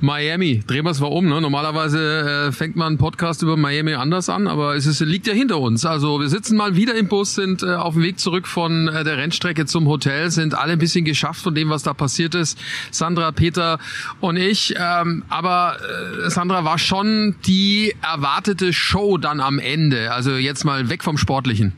Miami. Drehen wir es mal um. Ne? Normalerweise äh, fängt man einen Podcast über Miami anders an, aber es ist, liegt ja hinter uns. Also wir sitzen mal wieder im Bus, sind äh, auf dem Weg zurück von äh, der Rennstrecke zum Hotel, sind alle ein bisschen geschafft von dem, was da passiert ist. Sandra, Peter und ich. Ähm, aber äh, Sandra war schon die erwartete Show dann am Ende. Also jetzt mal weg vom Sportlichen.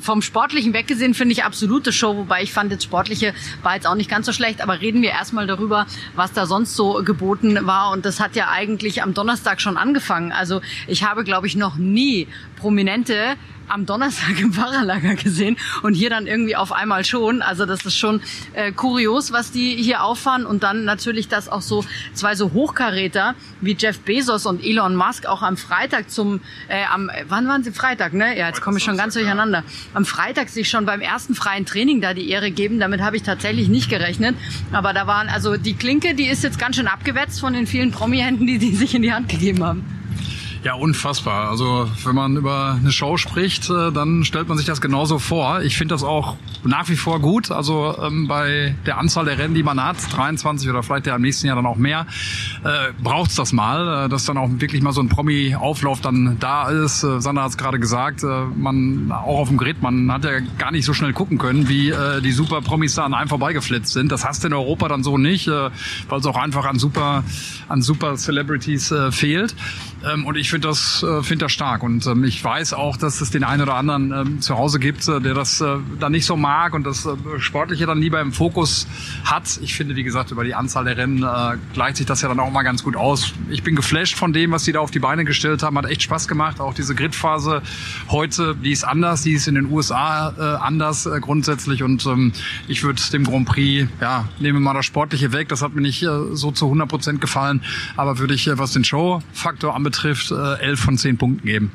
Vom Sportlichen weggesehen finde ich absolute Show, wobei ich fand, das Sportliche war jetzt auch nicht ganz so schlecht. Aber reden wir erstmal darüber, was da sonst so geboten war. Und das hat ja eigentlich am Donnerstag schon angefangen. Also ich habe, glaube ich, noch nie Prominente am Donnerstag im Fahrerlager gesehen und hier dann irgendwie auf einmal schon. Also das ist schon äh, kurios, was die hier auffahren und dann natürlich, dass auch so zwei so Hochkaräter wie Jeff Bezos und Elon Musk auch am Freitag zum, äh, am, wann waren sie Freitag, ne? Ja, jetzt komme ich schon ganz durcheinander. Am Freitag sich schon beim ersten freien Training da die Ehre geben. Damit habe ich tatsächlich nicht gerechnet. Aber da waren, also die Klinke, die ist jetzt ganz schön abgewetzt von den vielen Promi-Händen, die die sich in die Hand gegeben haben. Ja, unfassbar. Also wenn man über eine Show spricht, äh, dann stellt man sich das genauso vor. Ich finde das auch nach wie vor gut. Also ähm, bei der Anzahl der Rennen, die man hat, 23 oder vielleicht ja im nächsten Jahr dann auch mehr, äh, braucht es das mal, äh, dass dann auch wirklich mal so ein Promi-Auflauf dann da ist. Äh, Sandra hat es gerade gesagt, äh, man auch auf dem Grid, man hat ja gar nicht so schnell gucken können, wie äh, die super Promis da an einem vorbeigeflitzt sind. Das hast du in Europa dann so nicht, äh, weil es auch einfach an super, an super Celebrities äh, fehlt. Ähm, und ich finde das, äh, finde das stark. Und ähm, ich weiß auch, dass es den einen oder anderen ähm, zu Hause gibt, äh, der das äh, dann nicht so mag und das äh, Sportliche dann lieber im Fokus hat. Ich finde, wie gesagt, über die Anzahl der Rennen äh, gleicht sich das ja dann auch mal ganz gut aus. Ich bin geflasht von dem, was sie da auf die Beine gestellt haben. Hat echt Spaß gemacht. Auch diese Gridphase heute, die ist anders, die ist in den USA äh, anders äh, grundsätzlich. Und ähm, ich würde dem Grand Prix, ja, nehmen wir mal das Sportliche weg. Das hat mir nicht äh, so zu 100 Prozent gefallen. Aber würde ich, äh, was den Show-Faktor anbetrifft, äh, 11 von 10 Punkten geben.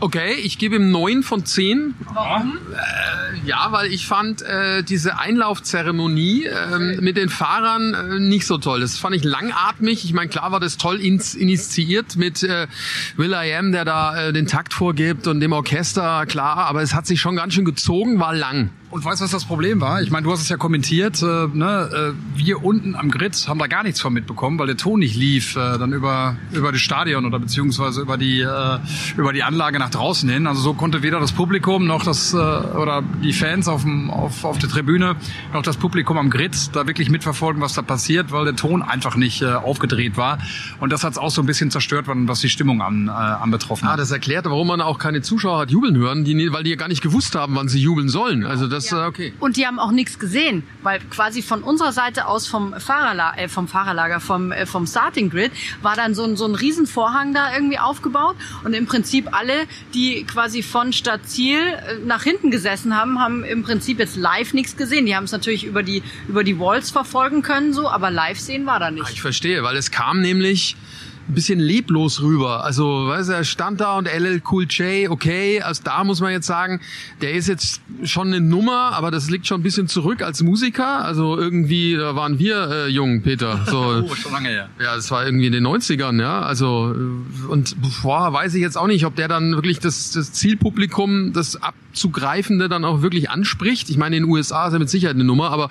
Okay, ich gebe ihm neun von zehn. Warum? Äh, ja, weil ich fand äh, diese Einlaufzeremonie äh, mit den Fahrern äh, nicht so toll. Das fand ich langatmig. Ich meine, klar war das toll ins, initiiert mit äh, Will I Am, der da äh, den Takt vorgibt und dem Orchester, klar, aber es hat sich schon ganz schön gezogen, war lang. Und weißt du, was das Problem war? Ich meine, du hast es ja kommentiert. Äh, ne? äh, wir unten am Grid haben da gar nichts von mitbekommen, weil der Ton nicht lief. Äh, dann über über das Stadion oder beziehungsweise über die äh, über die Anlage nach draußen hin. Also so konnte weder das Publikum noch das äh, oder die Fans auf dem auf auf der Tribüne noch das Publikum am Grid da wirklich mitverfolgen, was da passiert, weil der Ton einfach nicht äh, aufgedreht war. Und das hat es auch so ein bisschen zerstört, was die Stimmung an äh, anbetroffen Ah, hat. das erklärt, warum man auch keine Zuschauer hat jubeln hören, die, weil die ja gar nicht gewusst haben, wann sie jubeln sollen. Also das, äh, okay. Und die haben auch nichts gesehen, weil quasi von unserer Seite aus vom Fahrerlager, äh, vom Fahrerlager, vom, äh, vom Starting Grid war dann so ein, so ein Riesenvorhang da irgendwie aufgebaut und im Prinzip alle, die quasi von Stadt Ziel äh, nach hinten gesessen haben, haben im Prinzip jetzt live nichts gesehen. Die haben es natürlich über die, über die Walls verfolgen können so, aber live sehen war da Ah, nicht. Ich verstehe, weil es kam nämlich ein bisschen leblos rüber. Also, weißt du, er stand da und LL Cool J, okay, also da muss man jetzt sagen, der ist jetzt schon eine Nummer, aber das liegt schon ein bisschen zurück als Musiker. Also irgendwie, da waren wir äh, jung, Peter. So, Oh, schon lange her. ja, das war irgendwie in den 90ern, ja. Also, äh, und boah, weiß ich jetzt auch nicht, ob der dann wirklich das, das Zielpublikum, das Abzugreifende dann auch wirklich anspricht. Ich meine, in den USA ist er mit Sicherheit eine Nummer, aber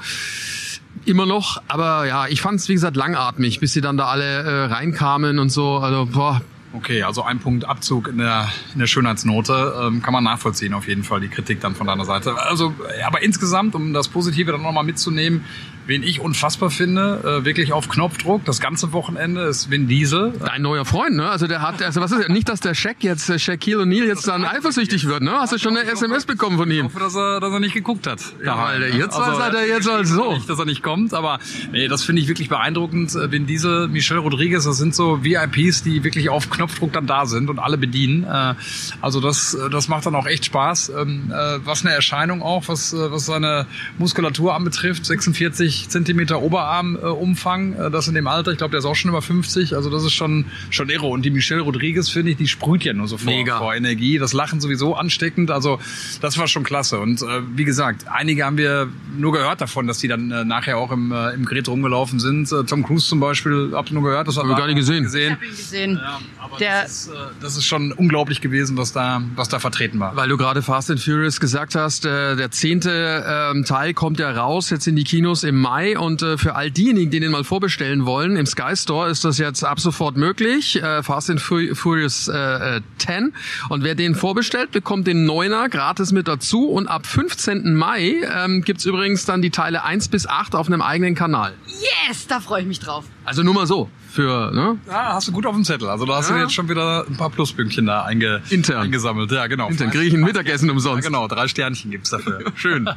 immer noch. Aber ja, ich fand es, wie gesagt, langatmig, bis sie dann da alle äh, reinkamen und so. Also, boah, Okay, also ein Punkt Abzug in der, in der Schönheitsnote ähm, kann man nachvollziehen auf jeden Fall, die Kritik dann von deiner Seite. Also, aber insgesamt, um das Positive dann nochmal mitzunehmen, wen ich unfassbar finde, äh, wirklich auf Knopfdruck, das ganze Wochenende ist Vin Diesel. dein neuer Freund, ne? Also der hat, also was ist, nicht, dass der Shaq jetzt, äh, Shaquille O'Neal jetzt dann eifersüchtig wird, ne? Hast du schon eine SMS bekommen von Ich ihm? hoffe, dass er, dass er nicht geguckt hat. Ja, daheim, Alter, ne? jetzt seid ihr jetzt halt so. Nicht, dass er nicht kommt, aber nee, das finde ich wirklich beeindruckend. Äh, Vin Diesel, Michelle Rodriguez, das sind so VIPs, die wirklich auf Knopfdruck dann da sind und alle bedienen. Äh, Also das, das macht dann auch echt Spaß. Ähm, äh, Was eine Erscheinung auch, was, was seine Muskulatur anbetrifft. 46 50 Zentimeter Oberarmumfang. Äh, das in dem Alter. Ich glaube, der ist auch schon über 50. Also das ist schon, schon irre. Und die Michelle Rodriguez, finde ich, die sprüht ja nur so vor, Mega. vor Energie. Das Lachen sowieso ansteckend. Also das war schon klasse. Und äh, wie gesagt, einige haben wir nur gehört davon, dass die dann äh, nachher auch im, äh, im Gerät rumgelaufen sind. Äh, Tom Cruise zum Beispiel, hab ich nur gehört. Das Hab ich gar nicht gesehen. Ich habe ihn gesehen. Ja, aber Der- das, ist, äh, das ist schon unglaublich gewesen, was da, was da vertreten war. Weil du gerade Fast and Furious gesagt hast, äh, der zehnte ähm, Teil kommt ja raus, jetzt in die Kinos im Mai und äh, für all diejenigen, die den mal vorbestellen wollen, im Sky Store ist das jetzt ab sofort möglich, äh, Fast and Fu- Furious äh, äh, 10 und wer den vorbestellt, bekommt den Neuner gratis mit dazu und ab 15. Mai ähm, gibt's übrigens dann die Teile 1 bis 8 auf einem eigenen Kanal. Yes, da freue ich mich drauf. Also nur mal so, für, ne? Ja, hast du gut auf dem Zettel. Also da hast du Ja. jetzt schon wieder ein paar Pluspünktchen da einge Intern. eingesammelt. Ja, genau. Dann kriege ich ein Mittagessen Ja, umsonst. genau, drei Sternchen gibt's dafür. Schön.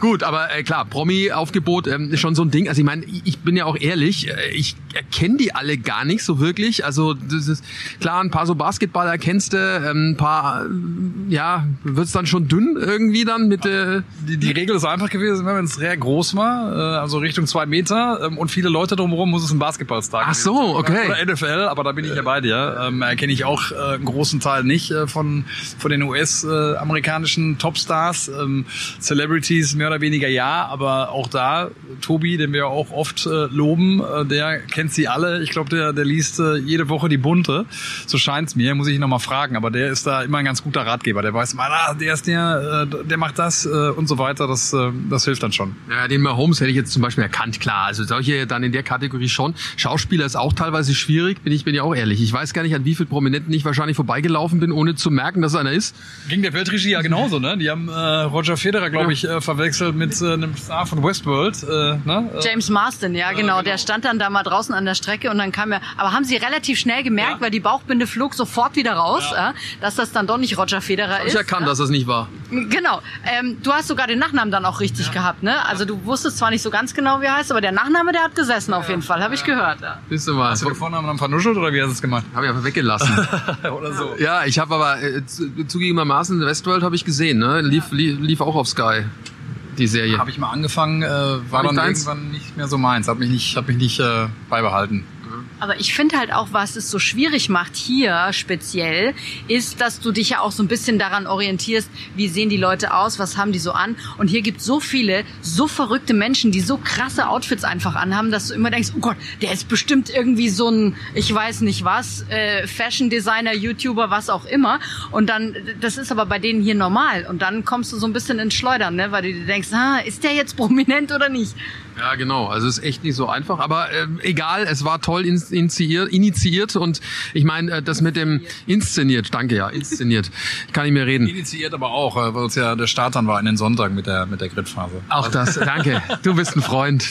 Gut, aber äh, klar, Promi-Aufgebot ähm, ist schon so ein Ding. Also ich meine, ich bin ja auch ehrlich, äh, ich erkenne die alle gar nicht so wirklich. Also das ist klar, ein paar so Basketballer kennst du, ähm, ein paar, äh, ja, wird's dann schon dünn irgendwie dann mit äh, Die, die Regel ist einfach gewesen, wenn es sehr groß war, äh, also Richtung zwei Meter ähm, und viele Leute drumherum, muss es ein Basketballstar Ach gewesen so, sein. okay. Oder NFL, aber da bin ich ja bei dir. Ähm, erkenne ich auch äh, einen großen Teil nicht äh, von, von den US-amerikanischen Topstars. Ähm, Celebrities mehr oder weniger ja, aber auch da, Tobi, den wir auch oft äh, loben, äh, der kennt sie alle. Ich glaube, der, der liest äh, jede Woche die Bunte. So scheint's mir, muss ich ihn noch mal fragen. Aber der ist da immer ein ganz guter Ratgeber. Der weiß mal, ah, der ist der, äh, der macht das äh, und so weiter. Das, äh, das hilft dann schon. Ja, den Mahomes hätte ich jetzt zum Beispiel erkannt, klar. Also solche dann in der Kategorie schon. Schauspieler ist auch teilweise schwierig, bin ich bin ja auch ehrlich. Ich weiß gar nicht, an wie viel Prominenten ich wahrscheinlich vorbeigelaufen bin, ohne zu merken, dass einer ist. Ging der Weltregie ja genauso, ne? Die haben äh, Roger Federer, glaube ich, äh, verwechselt mit äh, einem Star von Westworld. Äh, ne? Äh, James Marsden, ja genau. genau. Der stand dann da mal draußen an der Strecke und dann kam er. Aber haben sie relativ schnell gemerkt, Ja. weil die Bauchbinde flog sofort wieder raus, Ja. äh, dass das dann doch nicht Roger Federer Ich ist. erkannt, dass das nicht war. Genau. Ähm, du hast sogar den Nachnamen dann auch richtig gehabt, ne? Also du wusstest zwar nicht so ganz genau, wie er heißt, aber der Nachname, der hat gesessen auf jeden Fall, habe ich gehört. Ja. Wisst ihr mal. Hast du den Vornamen dann vernuschelt oder wie hast du es gemacht? Habe ich einfach weggelassen. oder so. ja, ich habe aber äh, zu- zugegebenermaßen Westworld habe ich gesehen, ne? Lief, lief, lief auch auf Sky die Serie. Habe ich mal angefangen, äh, war nicht dann irgendwann nicht mehr so meins. Hab mich nicht, hab mich nicht äh, beibehalten. Aber ich finde halt auch, was es so schwierig macht hier speziell, ist, dass du dich ja auch so ein bisschen daran orientierst, wie sehen die Leute aus, was haben die so an. Und hier gibt so viele, so verrückte Menschen, die so krasse Outfits einfach anhaben, dass du immer denkst, oh Gott, der ist bestimmt irgendwie so ein, ich weiß nicht was, äh, Fashion Designer, YouTuber, was auch immer. Und dann, das ist aber bei denen hier normal. Und dann kommst du so ein bisschen ins Schleudern, ne? weil du dir denkst, ah, ist der jetzt prominent oder nicht? Ja, genau. Also ist echt nicht so einfach. Aber ähm, egal, es war toll in- initiiert, initiiert und ich meine, äh, das mit dem inszeniert, danke ja, inszeniert. Ich kann nicht mehr reden. Initiiert aber auch, äh, weil es ja der Start dann war in den Sonntag mit der, mit der Gridphase. Auch das, danke. Du bist ein Freund.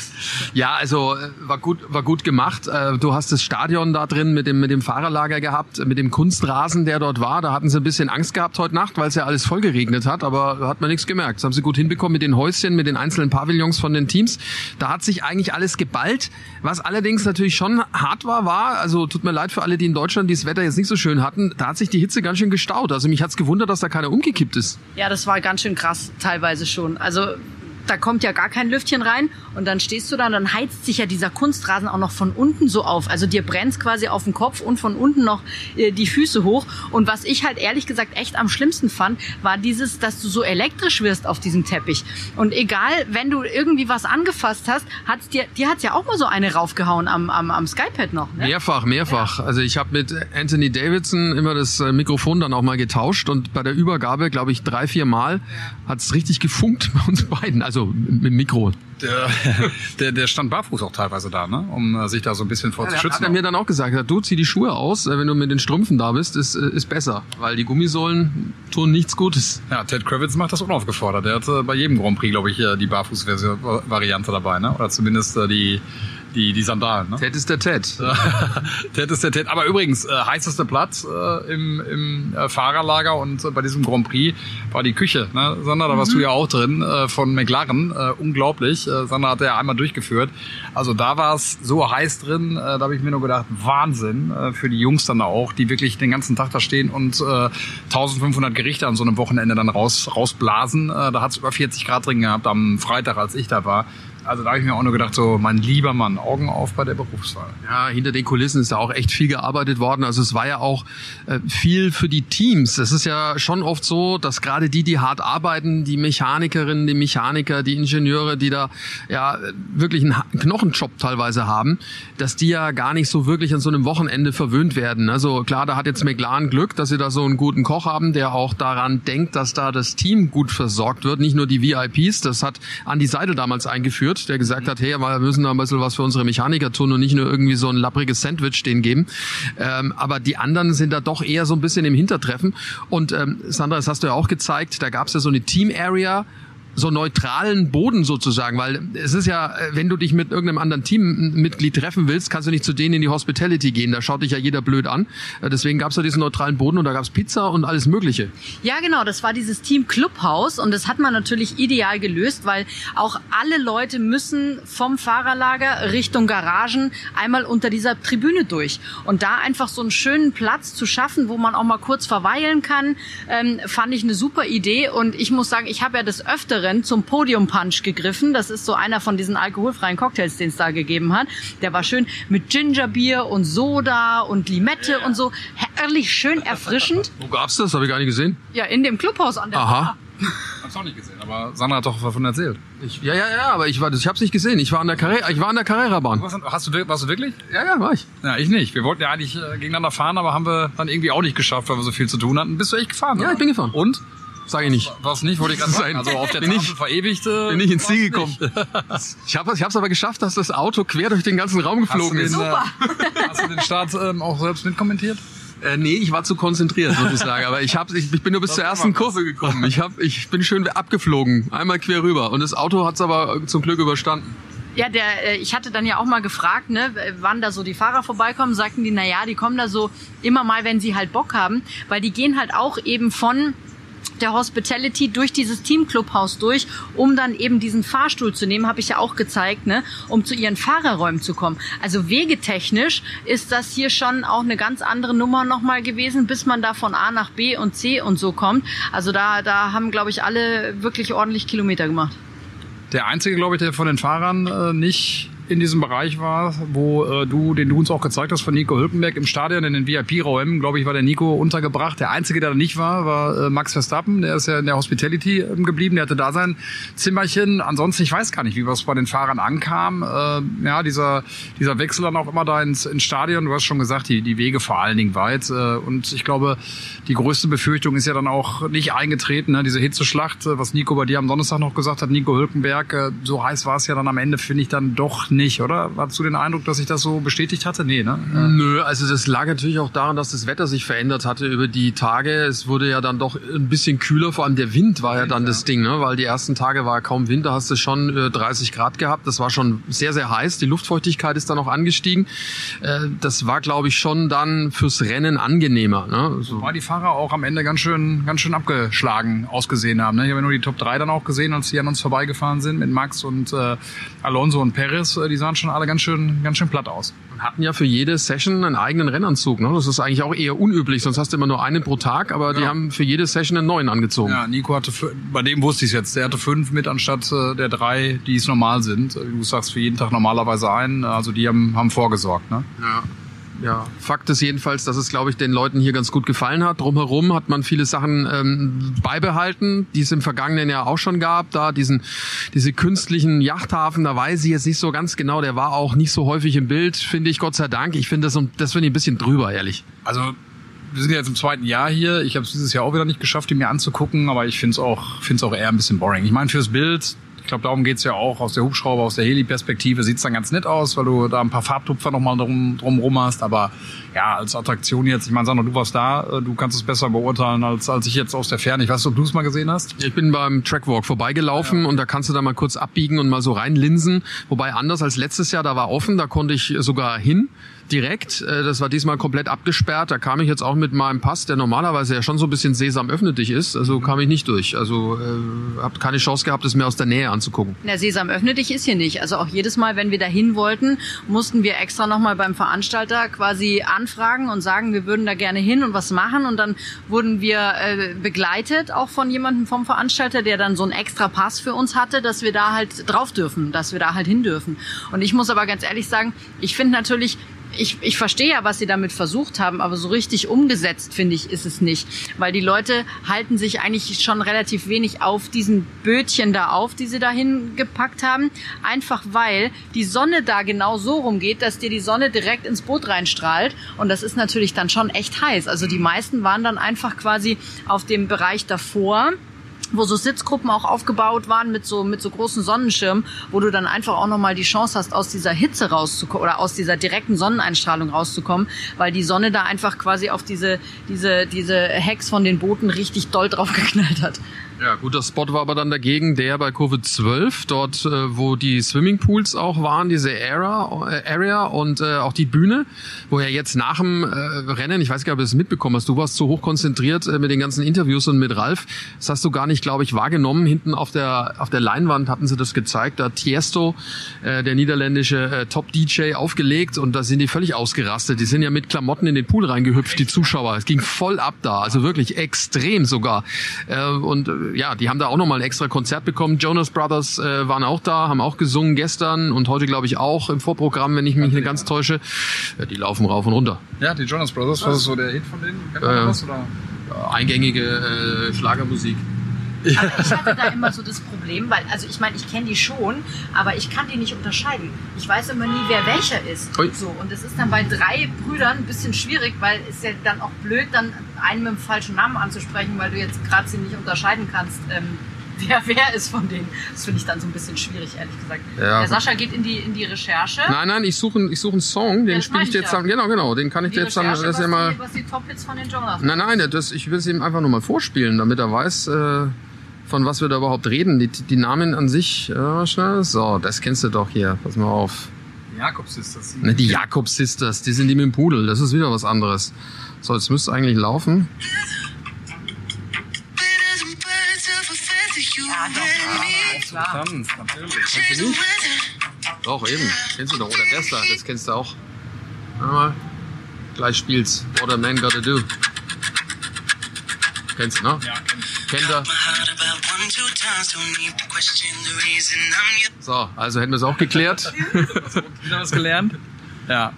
Ja, also äh, war gut, war gut gemacht. Äh, Du hast das Stadion da drin mit dem mit dem Fahrerlager gehabt, mit dem Kunstrasen, der dort war. Da hatten sie ein bisschen Angst gehabt heute Nacht, weil es ja alles voll geregnet hat, aber da hat man nichts gemerkt. Das haben sie gut hinbekommen mit den Häuschen, mit den einzelnen Pavillons von den Teams. Da hat sich eigentlich alles geballt. Was allerdings natürlich schon hart war, war, also tut mir leid für alle, die in Deutschland dieses Wetter jetzt nicht so schön hatten, da hat sich die Hitze ganz schön gestaut. Also mich hat's gewundert, dass da keiner umgekippt ist. Ja, das war ganz schön krass, teilweise schon. Also da kommt ja gar kein Lüftchen rein und dann stehst du da und dann heizt sich ja dieser Kunstrasen auch noch von unten so auf. Also dir brennt's quasi auf den Kopf und von unten noch äh, die Füße hoch. Und was ich halt ehrlich gesagt echt am schlimmsten fand, war dieses, dass du so elektrisch wirst auf diesem Teppich. Und egal, wenn du irgendwie was angefasst hast, hat's dir, dir hat's ja auch mal so eine raufgehauen am, am, am Skypad noch. Ne? Mehrfach, mehrfach. Also ich habe mit Anthony Davidson immer das äh, Mikrofon dann auch mal getauscht und bei der Übergabe, glaube ich, drei, vier Mal hat es richtig gefunkt bei uns beiden. Also mit dem Mikro. Der, der, der stand barfuß auch teilweise da, ne? um äh, sich da so ein bisschen vor zu Hat er mir dann auch gesagt, du zieh die Schuhe aus, äh, wenn du mit den Strümpfen da bist, ist, äh, ist besser, weil die Gummisohlen tun nichts Gutes. Ja, Ted Kravitz macht das unaufgefordert. Der hat bei jedem Grand Prix, glaube ich, die Barfuß-Variante dabei, ne? Oder zumindest die, die, die Sandalen, ne? Ted ist der Ted. Ted ist der Ted. Aber übrigens, äh, heißester Platz äh, im, im äh, Fahrerlager und äh, bei diesem Grand Prix war die Küche. Ne? Sandra, da warst du ja auch drin äh, von McLaren. Äh, unglaublich. Äh, Sandra hat ja einmal durchgeführt. Also da war es so heiß drin, äh, da habe ich mir nur gedacht, Wahnsinn äh, für die Jungs dann auch, die wirklich den ganzen Tag da stehen und äh, 1500 Gerichte an so einem Wochenende dann raus, rausblasen. Äh, da hat es über 40 Grad drin gehabt am Freitag, als ich da war. Also da habe ich mir auch nur gedacht, so mein lieber Mann, Augen auf bei der Berufswahl. Ja, hinter den Kulissen ist da auch echt viel gearbeitet worden. Also es war ja auch äh, viel für die Teams. Es ist ja schon oft so, dass gerade die, die hart arbeiten, die Mechanikerinnen, die Mechaniker, die Ingenieure, die da ja wirklich einen Knochenjob teilweise haben, dass die ja gar nicht so wirklich an so einem Wochenende verwöhnt werden. Also klar, da hat jetzt McLaren Glück, dass sie da so einen guten Koch haben, der auch daran denkt, dass da das Team gut versorgt wird, nicht nur die VIPs. Das hat Andy Seidel damals eingeführt, der gesagt hat, hey, wir müssen da ein bisschen was für unsere Mechaniker tun und nicht nur irgendwie so ein lappriges Sandwich denen geben. Ähm, aber die anderen sind da doch eher so ein bisschen im Hintertreffen. Und ähm, Sandra, das hast du ja auch gezeigt, da gab es ja so eine Team-Area, so neutralen Boden sozusagen, weil es ist ja, äh, wenn du dich mit irgendeinem anderen Teammitglied treffen willst, kannst du nicht zu denen in die Hospitality gehen, da schaut dich ja jeder blöd an. Äh, deswegen gab es da diesen neutralen Boden und da gab es Pizza und alles Mögliche. Ja, genau, das war dieses Team Clubhaus und das hat man natürlich ideal gelöst, weil auch alle Leute müssen vom Fahrerlager Richtung Garagen einmal unter dieser Tribüne durch. Und da einfach so einen schönen Platz zu schaffen, wo man auch mal kurz verweilen kann, ähm, fand ich eine super Idee und ich muss sagen, ich habe ja das öfter Öfteren zum Podium Punch gegriffen. Das ist so einer von diesen alkoholfreien Cocktails, den es da gegeben hat. Der war schön mit Gingerbier und Soda und Limette ja. und so. Herrlich schön erfrischend. Wo gab's das? Habe ich gar nicht gesehen. Ja, in dem Clubhaus an der Aha. Bar. Hab's auch nicht gesehen, aber Sandra hat doch davon erzählt. Ich, ja, ja, ja, aber ich war, ich hab's nicht gesehen. Ich war an der Carrera, ich war an der Carrera-Bahn. Hast du, warst du wirklich? Ja, ja, war ich. Ja, ich nicht. Wir wollten ja eigentlich äh, gegeneinander fahren, aber haben wir dann irgendwie auch nicht geschafft, weil wir so viel zu tun hatten. Bist du echt gefahren? Ja, oder? ich bin gefahren. Und? Sage ich nicht. Was nicht, wollte ich gerade sagen. Also auf der bin Tafel ich, verewigt. Bin ich ins Ziel gekommen. ich habe es aber geschafft, dass das Auto quer durch den ganzen Raum geflogen ist. Super. Äh, hast du den Start ähm, auch selbst mitkommentiert? Äh, nee, ich war zu konzentriert sozusagen, aber ich, hab, ich, ich bin nur bis zur ersten Kurve gekommen. Ich, hab, ich bin schön abgeflogen, einmal quer rüber und das Auto hat es aber zum Glück überstanden. Ja, der, äh, ich hatte dann ja auch mal gefragt, ne, wann da so die Fahrer vorbeikommen, sagten die, na ja, die kommen da so immer mal, wenn sie halt Bock haben, weil die gehen halt auch eben von der Hospitality durch dieses Teamclubhaus durch, um dann eben diesen Fahrstuhl zu nehmen, habe ich ja auch gezeigt, ne, um zu ihren Fahrerräumen zu kommen. Also wegetechnisch ist das hier schon auch eine ganz andere Nummer nochmal gewesen, bis man da von A nach B und C und so kommt. Also da, da haben, glaube ich, alle wirklich ordentlich Kilometer gemacht. Der einzige, glaube ich, der von den Fahrern äh, nicht in diesem Bereich war, wo äh, du, den du uns auch gezeigt hast von Nico Hülkenberg im Stadion in den VIP-Räumen, glaube ich, war der Nico untergebracht. Der einzige, der da nicht war, war äh, Max Verstappen. Der ist ja in der Hospitality äh, geblieben. Der hatte da sein Zimmerchen. Ansonsten, ich weiß gar nicht, wie was bei den Fahrern ankam. Äh, ja, dieser, dieser Wechsel dann auch immer da ins, ins Stadion. Du hast schon gesagt, die, die Wege vor allen Dingen weit. Äh, und ich glaube, die größte Befürchtung ist ja dann auch nicht eingetreten. Ne? Diese Hitzeschlacht, äh, was Nico bei dir am Donnerstag noch gesagt hat, Nico Hülkenberg, äh, so heiß war es ja dann am Ende, finde ich dann doch nicht, oder? Hast du den Eindruck, dass sich das so bestätigt hatte? Nee, ne? Nö, also das lag natürlich auch daran, dass das Wetter sich verändert hatte über die Tage. Es wurde ja dann doch ein bisschen kühler, vor allem der Wind war ja dann das Ding, ne? weil die ersten Tage war kaum Wind, da hast du schon äh, 30 Grad gehabt. Das war schon sehr, sehr heiß. Die Luftfeuchtigkeit ist dann auch angestiegen. Äh, das war, glaube ich, schon dann fürs Rennen angenehmer. Ne? So. War die Fahrer auch am Ende ganz schön, ganz schön abgeschlagen ausgesehen haben. Ne? Ich habe nur die Top 3 dann auch gesehen, als die an uns vorbeigefahren sind mit Max und äh, Alonso und Perez. Äh, die sahen schon alle ganz schön, ganz schön platt aus. Und hatten ja für jede Session einen eigenen Rennanzug. Ne? Das ist eigentlich auch eher unüblich, sonst hast du immer nur einen pro Tag, aber ja. die haben für jede Session einen neuen angezogen. Ja, Nico hatte, bei dem wusste ich es jetzt, der hatte fünf mit anstatt äh, der drei, die es normal sind. Du sagst für jeden Tag normalerweise einen, also die haben, haben vorgesorgt. Ne? Ja ja, Fakt ist jedenfalls, dass es, glaube ich, den Leuten hier ganz gut gefallen hat. Drumherum hat man viele Sachen ähm, beibehalten, die es im vergangenen Jahr auch schon gab. Da diesen, diese künstlichen Yachthafen, da weiß ich jetzt nicht so ganz genau. Der war auch nicht so häufig im Bild, finde ich, Gott sei Dank. Ich finde das, das finde ich ein bisschen drüber, ehrlich. Also wir sind jetzt im zweiten Jahr hier. Ich habe es dieses Jahr auch wieder nicht geschafft, die mir anzugucken, aber ich finde es auch, find's auch eher ein bisschen boring. Ich meine, fürs Bild, ich glaube, darum geht's ja auch. Aus der Hubschrauber, aus der Heli-Perspektive sieht's dann ganz nett aus, weil du da ein paar Farbtupfer nochmal drum, drum rum hast. Aber ja, als Attraktion jetzt, ich meine, Sandra, du warst da, du kannst es besser beurteilen als, als ich jetzt aus der Ferne. Ich weiß nicht, ob du es mal gesehen hast. Ich bin beim Trackwalk vorbeigelaufen ja. und da kannst du da mal kurz abbiegen und mal so reinlinsen. Wobei anders als letztes Jahr, da war offen, da konnte ich sogar hin. Direkt. Äh, das war diesmal komplett abgesperrt. Da kam ich jetzt auch mit meinem Pass, der normalerweise ja schon so ein bisschen Sesam öffnet dich ist. Also kam ich nicht durch. Also äh, habe keine Chance gehabt, es mir aus der Nähe anzugucken. Na, Sesam öffnet dich ist hier nicht. Also auch jedes Mal, wenn wir dahin wollten, mussten wir extra nochmal beim Veranstalter quasi anfragen und sagen, wir würden da gerne hin und was machen. Und dann wurden wir äh, begleitet, auch von jemandem vom Veranstalter, der dann so einen extra Pass für uns hatte, dass wir da halt drauf dürfen, dass wir da halt hin dürfen. Und ich muss aber ganz ehrlich sagen, ich finde natürlich, ich, ich verstehe ja, was sie damit versucht haben, aber so richtig umgesetzt, finde ich, ist es nicht. Weil die Leute halten sich eigentlich schon relativ wenig auf diesen Bötchen da auf, die sie dahin gepackt haben. Einfach weil die Sonne da genau so rumgeht, dass dir die Sonne direkt ins Boot reinstrahlt. Und das ist natürlich dann schon echt heiß. Also die meisten waren dann einfach quasi auf dem Bereich davor wo so Sitzgruppen auch aufgebaut waren mit so mit so großen Sonnenschirmen, wo du dann einfach auch noch mal die Chance hast aus dieser Hitze rauszukommen oder aus dieser direkten Sonneneinstrahlung rauszukommen, weil die Sonne da einfach quasi auf diese diese diese Hacks von den Booten richtig doll drauf geknallt hat. Ja, guter Spot war aber dann dagegen der bei Kurve 12, dort äh, wo die Swimmingpools auch waren, diese Area, äh, Area und äh, auch die Bühne, wo ja jetzt nach dem äh, Rennen, ich weiß gar nicht, ob du es mitbekommen hast, du warst so hoch konzentriert äh, mit den ganzen Interviews und mit Ralf, das hast du gar nicht, glaube ich, wahrgenommen. Hinten auf der auf der Leinwand hatten sie das gezeigt, da Tiesto, äh, der niederländische äh, Top-DJ, aufgelegt und da sind die völlig ausgerastet. Die sind ja mit Klamotten in den Pool reingehüpft, die Zuschauer. Es ging voll ab da, also wirklich extrem sogar. Äh, und äh, ja, die haben da auch nochmal ein extra Konzert bekommen. Jonas Brothers äh, waren auch da, haben auch gesungen gestern und heute, glaube ich, auch im Vorprogramm, wenn ich mich nicht ganz täusche. Ja, die laufen rauf und runter. Ja, die Jonas Brothers, was ist so der Hit von denen? Kennt man Äh, das, oder? Eingängige äh, Schlagermusik. Aber ich hatte da immer so das Problem, weil, also ich meine, ich kenne die schon, aber ich kann die nicht unterscheiden. Ich weiß immer nie, wer welcher ist. Ui. So, und es ist dann bei drei Brüdern ein bisschen schwierig, weil es ja dann auch blöd, dann einen mit dem falschen Namen anzusprechen, weil du jetzt gerade sie nicht unterscheiden kannst, ähm, wer wer ist von denen. Das finde ich dann so ein bisschen schwierig, ehrlich gesagt. Ja. Der Sascha geht in die, in die Recherche. Nein, nein, ich suche ich suche einen Song, den das spiele ich dir jetzt ja. dann, genau, genau, den kann ich die dir jetzt dann, das ist ja was, mal, die, was die Top-Hits von den Jonas nein, nein, das, ich will es ihm einfach nur mal vorspielen, damit er weiß, äh, von was wir da überhaupt reden. Die, die Namen an sich, äh, schnell, so, das kennst du doch hier, pass mal auf. Jakobs ist das. Ne, die Jakob Sisters, die sind die mit dem Pudel, das ist wieder was anderes. So, jetzt müsste eigentlich laufen. klar. Tanz, natürlich. Doch, eben. Kennst du doch. Oder das da, das kennst du auch. Warte mal. Gleich spielt's. What a man gotta do. Kennst du, ne? Ja, Kennt er. So, also hätten wir es auch geklärt. wieder was gelernt. Ja.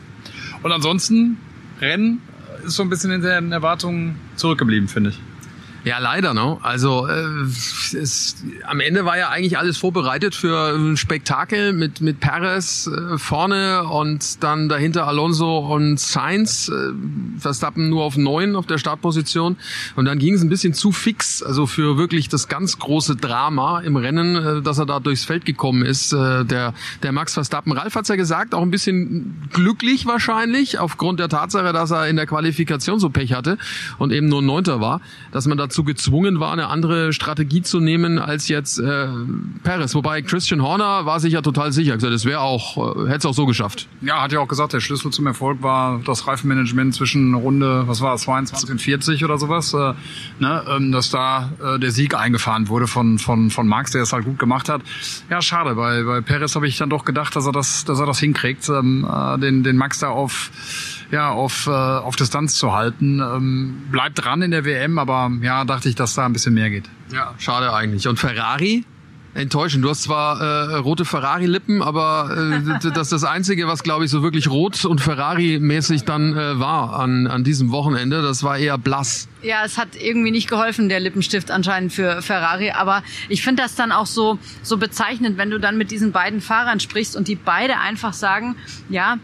Und ansonsten, Rennen ist so ein bisschen hinter den Erwartungen zurückgeblieben, finde ich. Ja, leider, ne? Also äh, es, am Ende war ja eigentlich alles vorbereitet für ein Spektakel mit mit Perez äh, vorne und dann dahinter Alonso und Sainz, äh, Verstappen nur auf neun auf der Startposition und dann ging es ein bisschen zu fix, also für wirklich das ganz große Drama im Rennen, äh, dass er da durchs Feld gekommen ist. Äh, der der Max Verstappen, Ralf hat's ja gesagt, auch ein bisschen glücklich wahrscheinlich aufgrund der Tatsache, dass er in der Qualifikation so Pech hatte und eben nur Neunter war, dass man dazu gezwungen war, eine andere Strategie zu nehmen als jetzt äh, Perez. Wobei Christian Horner war sich ja total sicher. gesagt, Das wäre auch, äh, hätte es auch so geschafft. Ja, hat ja auch gesagt, der Schlüssel zum Erfolg war das Reifenmanagement zwischen Runde, was war es, 22 und 40 oder sowas, äh, ne, ähm, dass da äh, der Sieg eingefahren wurde von von von Max, der es halt gut gemacht hat. Ja, schade. Bei bei Perez habe ich dann doch gedacht, dass er das, dass er das hinkriegt, ähm, äh, den den Max da auf ja, auf, äh, auf Distanz zu halten. Ähm, bleibt dran in der WM, aber ja, dachte ich, dass da ein bisschen mehr geht. Ja, schade eigentlich. Und Ferrari? Enttäuschend. Du hast zwar äh, rote Ferrari-Lippen, aber äh, das ist das Einzige, was, glaube ich, so wirklich rot und Ferrari-mäßig dann äh, war an, an diesem Wochenende. Das war eher blass. Ja, es hat irgendwie nicht geholfen, der Lippenstift anscheinend für Ferrari. Aber ich finde das dann auch so, so bezeichnend, wenn du dann mit diesen beiden Fahrern sprichst und die beide einfach sagen, ja,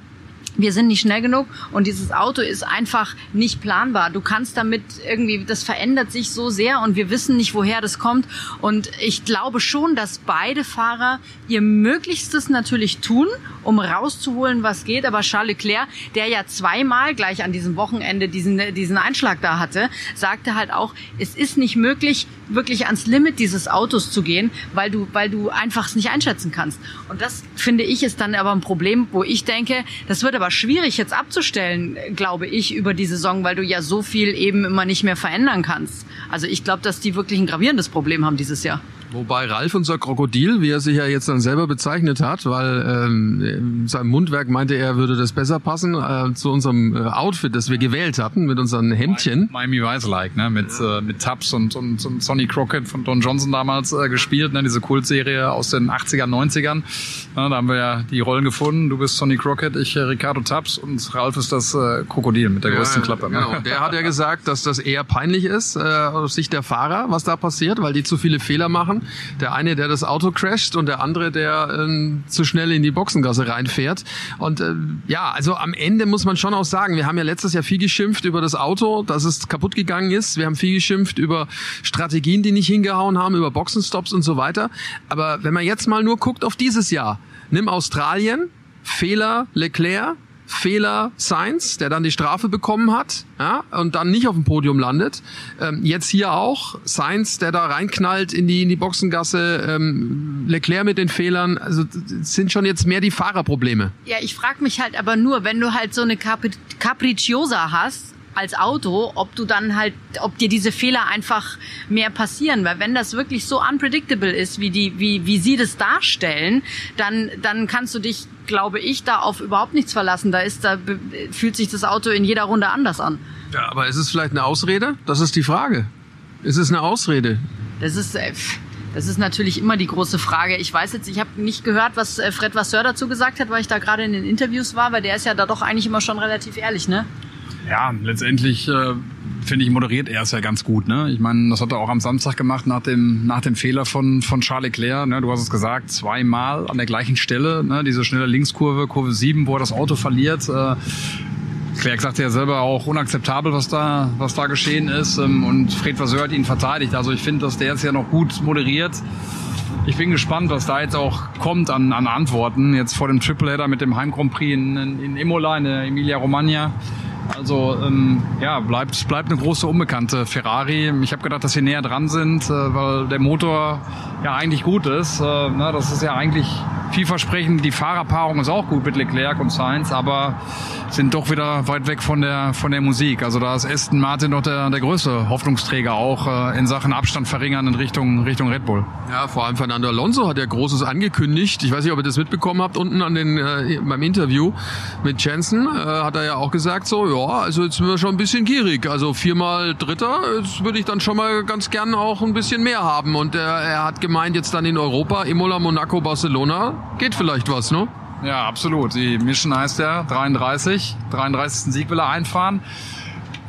wir sind nicht schnell genug und dieses Auto ist einfach nicht planbar. Du kannst damit irgendwie, das verändert sich so sehr und wir wissen nicht, woher das kommt. Und ich glaube schon, dass beide Fahrer ihr Möglichstes natürlich tun, um rauszuholen, was geht. Aber Charles Leclerc, der ja zweimal gleich an diesem Wochenende diesen, diesen Einschlag da hatte, sagte halt auch, es ist nicht möglich, wirklich ans Limit dieses Autos zu gehen, weil du, weil du einfach es nicht einschätzen kannst. Und das finde ich ist dann aber ein Problem, wo ich denke, das wird aber schwierig jetzt abzustellen, glaube ich, über die Saison, weil du ja so viel eben immer nicht mehr verändern kannst. Also ich glaube, dass die wirklich ein gravierendes Problem haben dieses Jahr. Wobei Ralf unser Krokodil, wie er sich ja jetzt dann selber bezeichnet hat, weil ähm, in seinem Mundwerk meinte er, würde das besser passen äh, zu unserem äh, Outfit, das wir gewählt hatten, mit unseren Hemdchen. Miami Vice-like, ne? mit, äh, mit Tubbs und, und, und Sonny Crockett von Don Johnson damals äh, gespielt, ne? diese Kultserie aus den 80ern, 90ern. Ja, da haben wir ja die Rollen gefunden. Du bist Sonny Crockett, ich äh, Ricardo Tubbs und Ralf ist das äh, Krokodil mit der größten Klappe. Ne? Genau. Der hat ja gesagt, dass das eher peinlich ist äh, aus Sicht der Fahrer, was da passiert, weil die zu viele Fehler machen. Der eine, der das Auto crasht und der andere, der ähm, zu schnell in die Boxengasse reinfährt. Und äh, ja, also am Ende muss man schon auch sagen, wir haben ja letztes Jahr viel geschimpft über das Auto, dass es kaputt gegangen ist. Wir haben viel geschimpft über Strategien, die nicht hingehauen haben, über Boxenstops und so weiter. Aber wenn man jetzt mal nur guckt auf dieses Jahr, nimm Australien, Fehler Leclerc, Fehler Sainz, der dann die Strafe bekommen hat ja, und dann nicht auf dem Podium landet. Ähm, jetzt hier auch Sainz, der da reinknallt in die, in die Boxengasse, ähm, Leclerc mit den Fehlern. Also sind schon jetzt mehr die Fahrerprobleme. Ja, ich frage mich halt aber nur, wenn du halt so eine Capri Capricciosa hast, als Auto, ob du dann halt, ob dir diese Fehler einfach mehr passieren, weil wenn das wirklich so unpredictable ist, wie die, wie, wie sie das darstellen, dann, dann kannst du dich, glaube ich, da auf überhaupt nichts verlassen. Da ist, da fühlt sich das Auto in jeder Runde anders an. Ja, aber ist es vielleicht eine Ausrede? Das ist die Frage. Ist es eine Ausrede? Das ist, äh, das ist natürlich immer die große Frage. Ich weiß jetzt, ich habe nicht gehört, was äh, Fred Vasseur dazu gesagt hat, weil ich da gerade in den Interviews war, weil der ist ja da doch eigentlich immer schon relativ ehrlich, ne? Ja, letztendlich äh, finde ich, moderiert er es ja ganz gut. Ne? Ich meine, das hat er auch am Samstag gemacht nach dem, nach dem Fehler von, von Charles Leclerc. Ne? Du hast es gesagt, zweimal an der gleichen Stelle. Ne? Diese schnelle Linkskurve, Kurve 7, wo er das Auto verliert. Äh, Leclerc sagte ja selber auch unakzeptabel, was da, was da geschehen ist. Ähm, und Fred Vasseur hat ihn verteidigt. Also ich finde, dass der jetzt ja noch gut moderiert. Ich bin gespannt, was da jetzt auch kommt an, an Antworten. Jetzt vor dem Tripleheader mit dem Heim Grand Prix in, in Imola, in der Emilia Romagna. Also ähm, ja, bleibt, bleibt eine große Unbekannte Ferrari. Ich habe gedacht, dass sie näher dran sind, äh, weil der Motor ja eigentlich gut ist. Äh, na, das ist ja eigentlich vielversprechend. Die Fahrerpaarung ist auch gut mit Leclerc und Sainz, aber sind doch wieder weit weg von der von der Musik. Also da ist Aston Martin doch der, der größte Hoffnungsträger auch äh, in Sachen Abstand verringern in Richtung Richtung Red Bull. Ja, vor allem Fernando Alonso hat ja Großes angekündigt. Ich weiß nicht, ob ihr das mitbekommen habt unten an den äh, beim Interview mit Jensen äh, hat er ja auch gesagt so, ja, also jetzt sind wir schon ein bisschen gierig. Also viermal Dritter, jetzt würde ich dann schon mal ganz gern auch ein bisschen mehr haben. Und er, er hat gemeint jetzt dann in Europa Imola, Monaco, Barcelona geht vielleicht was, ne? Ja, absolut. Die Mission heißt ja 33. 33. Sieg will er einfahren.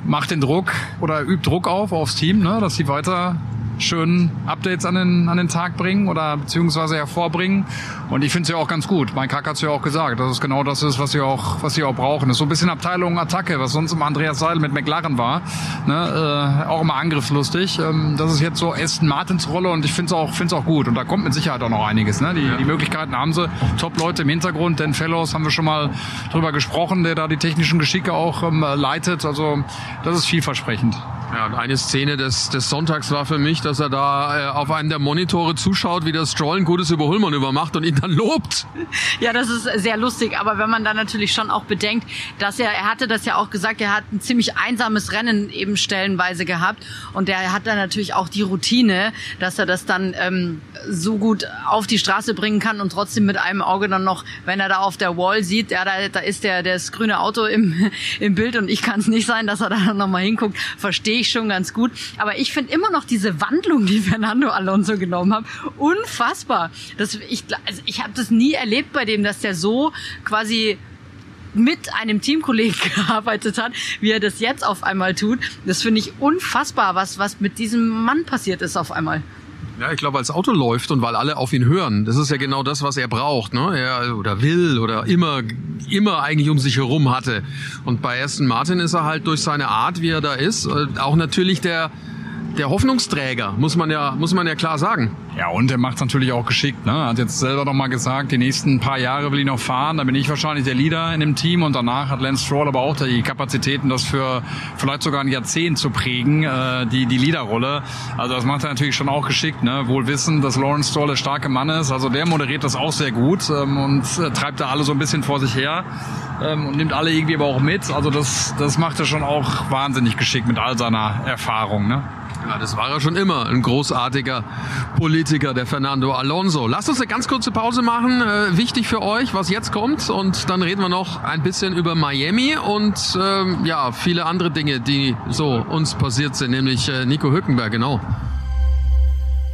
Macht den Druck oder übt Druck auf aufs Team, ne, dass sie weiter schön Updates an den, an den Tag bringen oder beziehungsweise hervorbringen. Und ich finde es ja auch ganz gut. Mein Kack hat es ja auch gesagt, dass es genau das ist, was sie auch, was sie auch brauchen. Das ist so ein bisschen Abteilung Attacke, was sonst immer Andreas Seidel mit McLaren war. Ne? Äh, auch immer angriffslustig. Ähm, das ist jetzt so Aston Martins Rolle und ich finde es auch, find's auch gut. Und da kommt mit Sicherheit auch noch einiges. Ne? Die, ja. die Möglichkeiten haben sie. Top-Leute im Hintergrund. Dan Fellows haben wir schon mal drüber gesprochen, der da die technischen Geschicke auch ähm, leitet. Also das ist vielversprechend. Ja, und eine Szene des, des Sonntags war für mich, dass er da äh, auf einen der Monitore zuschaut, wie der Stroll ein gutes Überholmanöver macht und ihn dann lobt. Ja, das ist sehr lustig. Aber wenn man dann natürlich schon auch bedenkt, dass er, er hatte das ja auch gesagt, er hat ein ziemlich einsames Rennen eben stellenweise gehabt. Und er hat dann natürlich auch die Routine, dass er das dann ähm, so gut auf die Straße bringen kann und trotzdem mit einem Auge dann noch, wenn er da auf der Wall sieht, ja, da, da ist der das grüne Auto im, im Bild und ich kann es nicht sein, dass er da nochmal hinguckt, verstehe ich schon ganz gut. Aber ich finde immer noch diese Wandlung, die Fernando Alonso genommen hat, unfassbar. Das, ich also ich habe das nie erlebt bei dem, dass der so quasi mit einem Teamkollegen gearbeitet hat, wie er das jetzt auf einmal tut. Das finde ich unfassbar, was, was mit diesem Mann passiert ist auf einmal. Ja, ich glaube, als Auto läuft und weil alle auf ihn hören, das ist ja genau das, was er braucht, ne? Er oder will oder immer, immer eigentlich um sich herum hatte. Und bei Aston Martin ist er halt durch seine Art, wie er da ist, äh, auch natürlich der der Hoffnungsträger, muss man ja, muss man ja klar sagen. Ja, und er macht es natürlich auch geschickt. Ne? Hat jetzt selber noch mal gesagt, die nächsten paar Jahre will ich noch fahren. Da bin ich wahrscheinlich der Leader in dem Team und danach hat Lance Stroll aber auch die Kapazitäten, das für vielleicht sogar ein Jahrzehnt zu prägen, äh, die die Leaderrolle. Also das macht er natürlich schon auch geschickt. Ne? Wohl wissen, dass Lawrence Stroll der starke Mann ist. Also der moderiert das auch sehr gut ähm, und äh, treibt da alle so ein bisschen vor sich her ähm, und nimmt alle irgendwie aber auch mit. Also das, das macht er schon auch wahnsinnig geschickt mit all seiner Erfahrung. Ne? Ja, das war er schon immer, ein großartiger Politiker, der Fernando Alonso. Lasst uns eine ganz kurze Pause machen. Äh, wichtig für euch, was jetzt kommt. Und dann reden wir noch ein bisschen über Miami und ähm, ja, viele andere Dinge, die so uns passiert sind, nämlich äh, Nico Hückenberg, genau.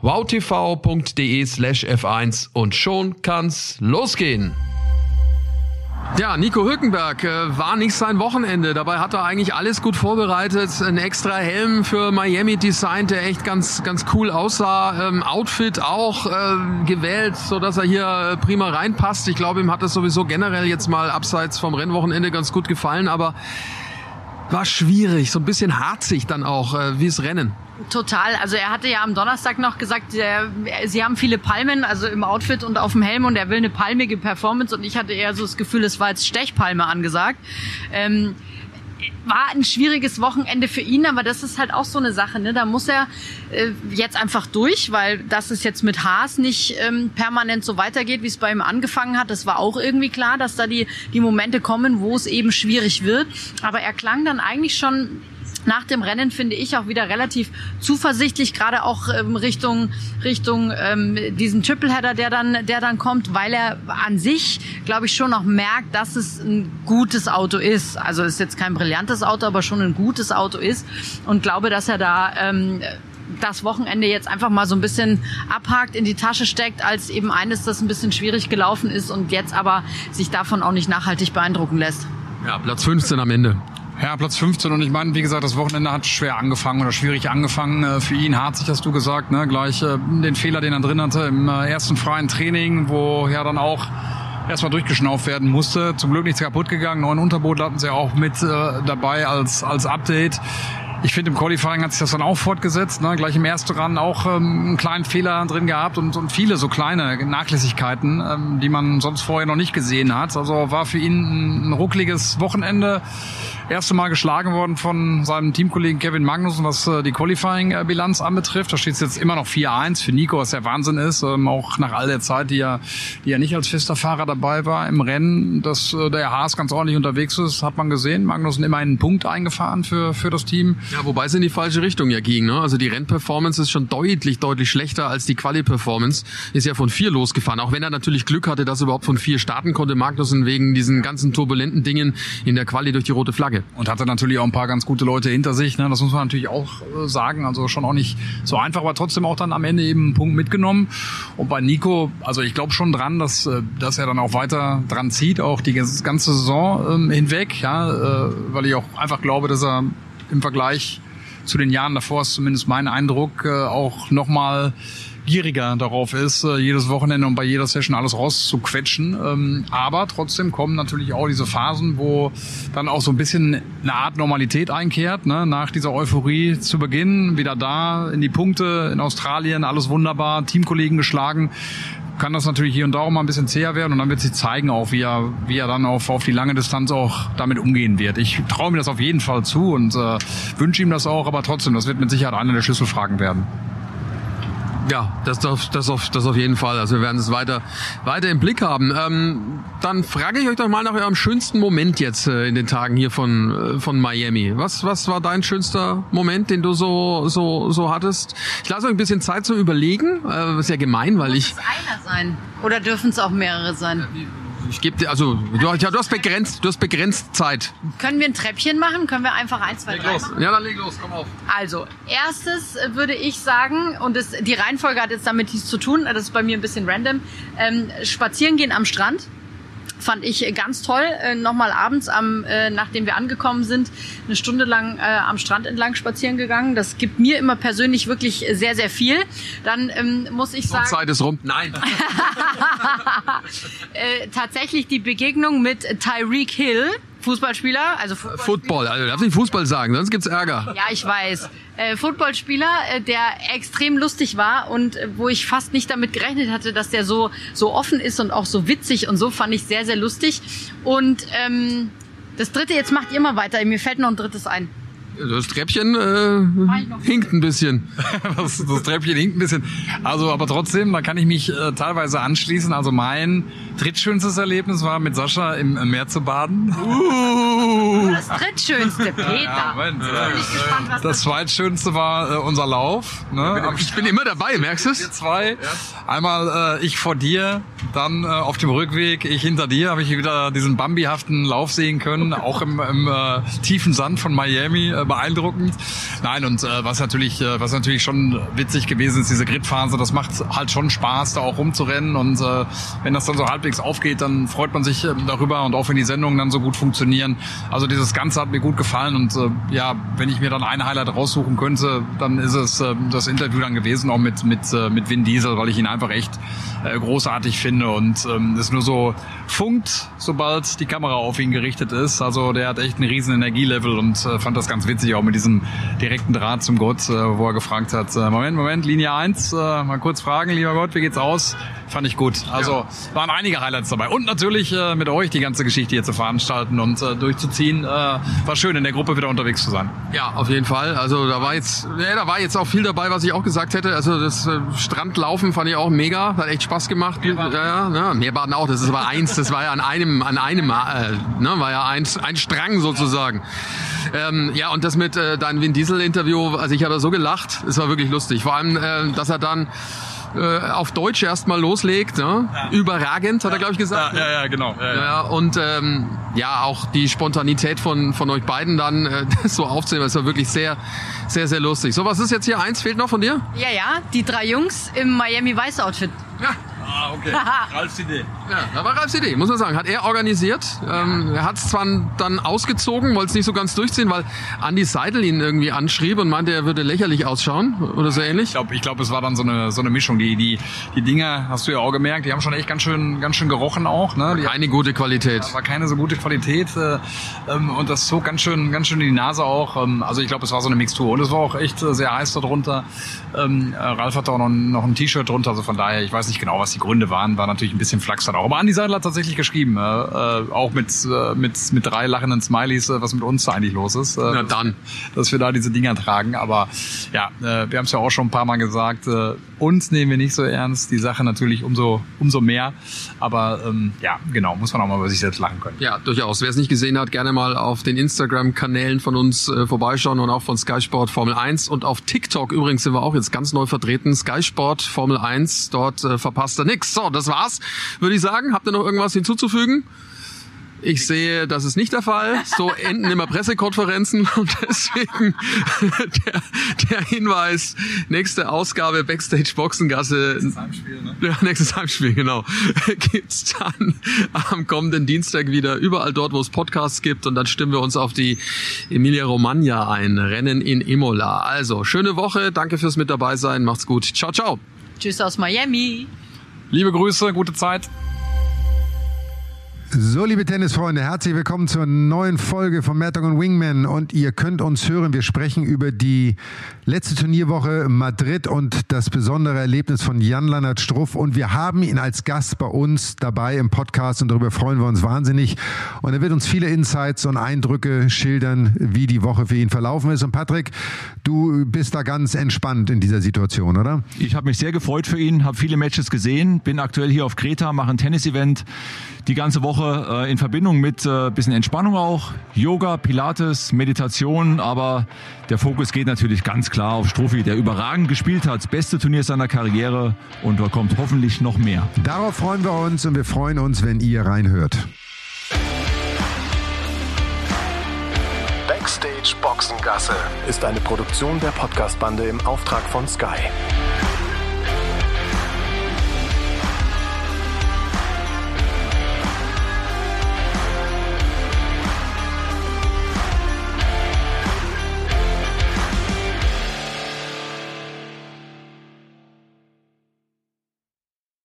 wowtv.de slash F1 und schon kann's losgehen. Ja, Nico Hülkenberg äh, war nicht sein Wochenende. Dabei hat er eigentlich alles gut vorbereitet. Ein extra Helm für Miami designt, der echt ganz, ganz cool aussah. Ähm, Outfit auch äh, gewählt, so dass er hier äh, prima reinpasst. Ich glaube, ihm hat das sowieso generell jetzt mal abseits vom Rennwochenende ganz gut gefallen, aber war schwierig, so ein bisschen harzig dann auch, äh, wie es Rennen. Total. Also er hatte ja am Donnerstag noch gesagt, er, sie haben viele Palmen, also im Outfit und auf dem Helm und er will eine palmige Performance und ich hatte eher so das Gefühl, es war jetzt Stechpalme angesagt. Ähm, war ein schwieriges Wochenende für ihn, aber das ist halt auch so eine Sache. Ne? Da muss er äh, jetzt einfach durch, weil das ist jetzt mit Haas nicht ähm, permanent so weitergeht, wie es bei ihm angefangen hat. Das war auch irgendwie klar, dass da die, die Momente kommen, wo es eben schwierig wird. Aber er klang dann eigentlich schon nach dem Rennen finde ich auch wieder relativ zuversichtlich, gerade auch ähm, Richtung Richtung ähm, diesen Tripleheader, der dann der dann kommt, weil er an sich, glaube ich, schon noch merkt, dass es ein gutes Auto ist. Also ist jetzt kein brillantes Auto, aber schon ein gutes Auto ist und glaube, dass er da ähm, das Wochenende jetzt einfach mal so ein bisschen abhakt, in die Tasche steckt, als eben eines, das ein bisschen schwierig gelaufen ist und jetzt aber sich davon auch nicht nachhaltig beeindrucken lässt. Ja, Platz 15 am Ende. Ja, Platz 15 und ich meine, wie gesagt, das Wochenende hat schwer angefangen oder schwierig angefangen. Äh, für ihn hart sich hast du gesagt, ne? gleich äh, den Fehler, den er drin hatte im äh, ersten freien Training, wo ja dann auch erstmal durchgeschnauft werden musste. Zum Glück nichts kaputt gegangen. Neuen Unterboot hatten sie auch mit äh, dabei als, als Update. Ich finde, im Qualifying hat sich das dann auch fortgesetzt. Ne? Gleich im ersten Run auch ähm, einen kleinen Fehler drin gehabt und, und viele so kleine Nachlässigkeiten, ähm, die man sonst vorher noch nicht gesehen hat. Also war für ihn ein, ein ruckliges Wochenende erste Mal geschlagen worden von seinem Teamkollegen Kevin Magnussen, was äh, die Qualifying-Bilanz anbetrifft. Da steht es jetzt immer noch 4-1 für Nico, was der Wahnsinn ist. Ähm, auch nach all der Zeit, die er, die er nicht als fester Fahrer dabei war im Rennen, dass äh, der Haas ganz ordentlich unterwegs ist, hat man gesehen. Magnussen immer einen Punkt eingefahren für, für das Team. Ja, wobei es in die falsche Richtung ja ging. Ne? Also die Rennperformance ist schon deutlich, deutlich schlechter als die Quali-Performance. Ist ja von vier losgefahren. Auch wenn er natürlich Glück hatte, dass er überhaupt von vier starten konnte, Magnussen wegen diesen ganzen turbulenten Dingen in der Quali durch die rote Flagge. Und hatte natürlich auch ein paar ganz gute Leute hinter sich. Ne? Das muss man natürlich auch äh, sagen. Also schon auch nicht so einfach, aber trotzdem auch dann am Ende eben einen Punkt mitgenommen. Und bei Nico, also ich glaube schon dran, dass, äh, dass er dann auch weiter dran zieht, auch die ganze Saison ähm, hinweg, ja, äh, weil ich auch einfach glaube, dass er im Vergleich zu den Jahren davor ist zumindest mein Eindruck, äh, auch nochmal gieriger darauf ist, äh, jedes Wochenende und bei jeder Session alles rauszuquetschen. Ähm, aber trotzdem kommen natürlich auch diese Phasen, wo dann auch so ein bisschen eine Art Normalität einkehrt, ne? nach dieser Euphorie zu Beginn, wieder da in die Punkte in Australien, alles wunderbar, Teamkollegen geschlagen kann das natürlich hier und da auch mal ein bisschen zäher werden und dann wird sich zeigen auch, wie er, wie er dann auf, auf die lange Distanz auch damit umgehen wird. Ich traue mir das auf jeden Fall zu und äh, wünsche ihm das auch, aber trotzdem, das wird mit Sicherheit eine der Schlüsselfragen werden. Ja, das, das, das, auf, das auf jeden Fall. Also wir werden es weiter, weiter im Blick haben. Ähm, dann frage ich euch doch mal nach eurem schönsten Moment jetzt äh, in den Tagen hier von, äh, von Miami. Was, was war dein schönster Moment, den du so, so, so hattest? Ich lasse euch ein bisschen Zeit zum Überlegen. Äh, ist ja gemein, weil ich... Muss es einer sein? Oder dürfen es auch mehrere sein? Ich gebe dir, also du, ja, du hast begrenzt, du hast begrenzt Zeit. Können wir ein Treppchen machen? Können wir einfach eins, zwei, drei machen? Ja, dann leg los, komm auf. Also, erstes äh, würde ich sagen, und das, die Reihenfolge hat jetzt damit nichts zu tun, das ist bei mir ein bisschen random, ähm, spazieren gehen am Strand fand ich ganz toll. Äh, Nochmal abends, am, äh, nachdem wir angekommen sind, eine Stunde lang äh, am Strand entlang spazieren gegangen. Das gibt mir immer persönlich wirklich sehr, sehr viel. Dann ähm, muss ich sagen... Zeit ist rum. Nein. äh, tatsächlich die Begegnung mit Tyreek Hill Fußballspieler, also Fußballspieler. Football, also darf nicht Fußball sagen, sonst gibt's Ärger. Ja, ich weiß. Äh, Footballspieler, äh, der extrem lustig war und äh, wo ich fast nicht damit gerechnet hatte, dass der so so offen ist und auch so witzig und so fand ich sehr sehr lustig. Und ähm, das dritte, jetzt macht ihr mal weiter. Mir fällt noch ein drittes ein. Das Treppchen äh, hinkt ein bisschen. das, das, Treppchen hinkt ein bisschen. Also, aber trotzdem, da kann ich mich äh, teilweise anschließen. Also mein drittschönstes Erlebnis war mit Sascha im Meer zu baden. Uh. Das drittschönste, Peter. Ja, Moment, äh, gespannt, das, das zweitschönste war äh, unser Lauf. Ne? Ich bin immer dabei, merkst du es? Zwei. Einmal äh, ich vor dir, dann äh, auf dem Rückweg ich hinter dir, habe ich wieder diesen Bambi-haften Lauf sehen können, auch im, im äh, tiefen Sand von Miami. Äh, beeindruckend. Nein, und äh, was natürlich, äh, was natürlich schon witzig gewesen ist, diese Gridphase, das macht halt schon Spaß, da auch rumzurennen. Und äh, wenn das dann so halbwegs aufgeht, dann freut man sich äh, darüber und auch wenn die Sendungen dann so gut funktionieren. Also dieses Ganze hat mir gut gefallen und äh, ja, wenn ich mir dann ein Highlight raussuchen könnte, dann ist es äh, das Interview dann gewesen, auch mit, mit, äh, mit Vin Diesel, weil ich ihn einfach echt äh, großartig finde und ähm, es nur so funkt, sobald die Kamera auf ihn gerichtet ist. Also der hat echt einen riesen Energielevel und äh, fand das ganz witzig witzig, auch mit diesem direkten Draht zum Gott, äh, wo er gefragt hat, äh, Moment, Moment, Linie 1, äh, mal kurz fragen, lieber Gott, wie geht's aus? Fand ich gut. Also ja. waren einige Highlights dabei. Und natürlich mit euch die ganze Geschichte hier zu veranstalten und durchzuziehen. War schön, in der Gruppe wieder unterwegs zu sein. Ja, auf jeden Fall. Also da war jetzt, ja, da war jetzt auch viel dabei, was ich auch gesagt hätte. Also das Strandlaufen fand ich auch mega. Hat echt Spaß gemacht. Meerbaden. Ja, ja, ja, Meerbaden auch. Das ist aber eins. Das war ja an einem, an einem, äh, ne, war ja eins, ein Strang sozusagen. Ähm, ja, und das mit äh, deinem Vin Diesel-Interview, also ich habe so gelacht. Es war wirklich lustig. Vor allem, äh, dass er dann äh, auf Deutsch erstmal loslegt. Ne? Ja. Überragend, hat er, glaube ich, gesagt. Ja, ja, ja genau. Ja, ja. und ähm, ja, auch die Spontanität von, von euch beiden dann äh, so aufzunehmen, das war wirklich sehr, sehr, sehr lustig. So, was ist jetzt hier? Eins fehlt noch von dir? Ja, ja, die drei Jungs im Miami Vice Outfit. Ja, Ah, okay. Ralfs Idee. Ja, da war Ralfs Idee, muss man sagen. Hat er organisiert. Ähm, er hat es zwar dann ausgezogen, wollte es nicht so ganz durchziehen, weil Andy Seidel ihn irgendwie anschrieb und meinte, er würde lächerlich ausschauen oder so ähnlich. Ich glaube, ich glaub, es war dann so eine, so eine Mischung. Die, die, die Dinger, hast du ja auch gemerkt, die haben schon echt ganz schön, ganz schön gerochen auch. Ne? Die keine gute Qualität. War keine so gute Qualität. Äh, ähm, und das zog ganz schön, ganz schön in die Nase auch. Ähm, also ich glaube, es war so eine Mixtur. Und es war auch echt äh, sehr heiß darunter. Ähm, äh, Ralf hat auch noch, noch ein T-Shirt drunter. Also von daher, ich weiß nicht genau, was die Gründe waren, war natürlich ein bisschen Flachs auch. Aber Andi Seidel hat tatsächlich geschrieben, äh, äh, auch mit, äh, mit, mit drei lachenden Smileys, äh, was mit uns da eigentlich los ist. Äh, Na dann. Dass wir da diese Dinger tragen. Aber ja, äh, wir haben es ja auch schon ein paar Mal gesagt, äh, uns nehmen wir nicht so ernst, die Sache natürlich umso, umso mehr. Aber ähm, ja, genau, muss man auch mal über sich selbst lachen können. Ja, durchaus. Wer es nicht gesehen hat, gerne mal auf den Instagram-Kanälen von uns äh, vorbeischauen und auch von Sky Sport Formel 1. Und auf TikTok übrigens sind wir auch jetzt ganz neu vertreten. Sky Sport Formel 1, dort äh, verpasst er nix. So, das war's, würde ich sagen. Habt ihr noch irgendwas hinzuzufügen? Ich sehe, das ist nicht der Fall. So enden immer Pressekonferenzen und deswegen der, der Hinweis, nächste Ausgabe Backstage Boxengasse. Nächstes Heimspiel, ne? Ja, nächstes Heimspiel, genau. Gibt's dann am kommenden Dienstag wieder überall dort, wo es Podcasts gibt und dann stimmen wir uns auf die Emilia Romagna ein. Rennen in Imola. Also, schöne Woche. Danke fürs mit dabei sein. Macht's gut. Ciao, ciao. Tschüss aus Miami. Liebe Grüße, gute Zeit. So, liebe Tennisfreunde, herzlich willkommen zur neuen Folge von Mad und Wingman. Und ihr könnt uns hören. Wir sprechen über die letzte Turnierwoche Madrid und das besondere Erlebnis von Jan-Lennart Struff. Und wir haben ihn als Gast bei uns dabei im Podcast und darüber freuen wir uns wahnsinnig. Und er wird uns viele Insights und Eindrücke schildern, wie die Woche für ihn verlaufen ist. Und Patrick, du bist da ganz entspannt in dieser Situation, oder? Ich habe mich sehr gefreut für ihn, habe viele Matches gesehen, bin aktuell hier auf Kreta, mache ein Tennis-Event die ganze Woche Woche äh, in Verbindung mit äh, bisschen Entspannung auch, Yoga, Pilates, Meditation, aber der Fokus geht natürlich ganz klar auf Struffi, der überragend gespielt hat, das beste Turnier seiner Karriere und da kommt hoffentlich noch mehr. Darauf freuen wir uns und wir freuen uns, wenn ihr reinhört. Backstage Boxengasse ist eine Produktion der Podcastbande im Auftrag von Sky.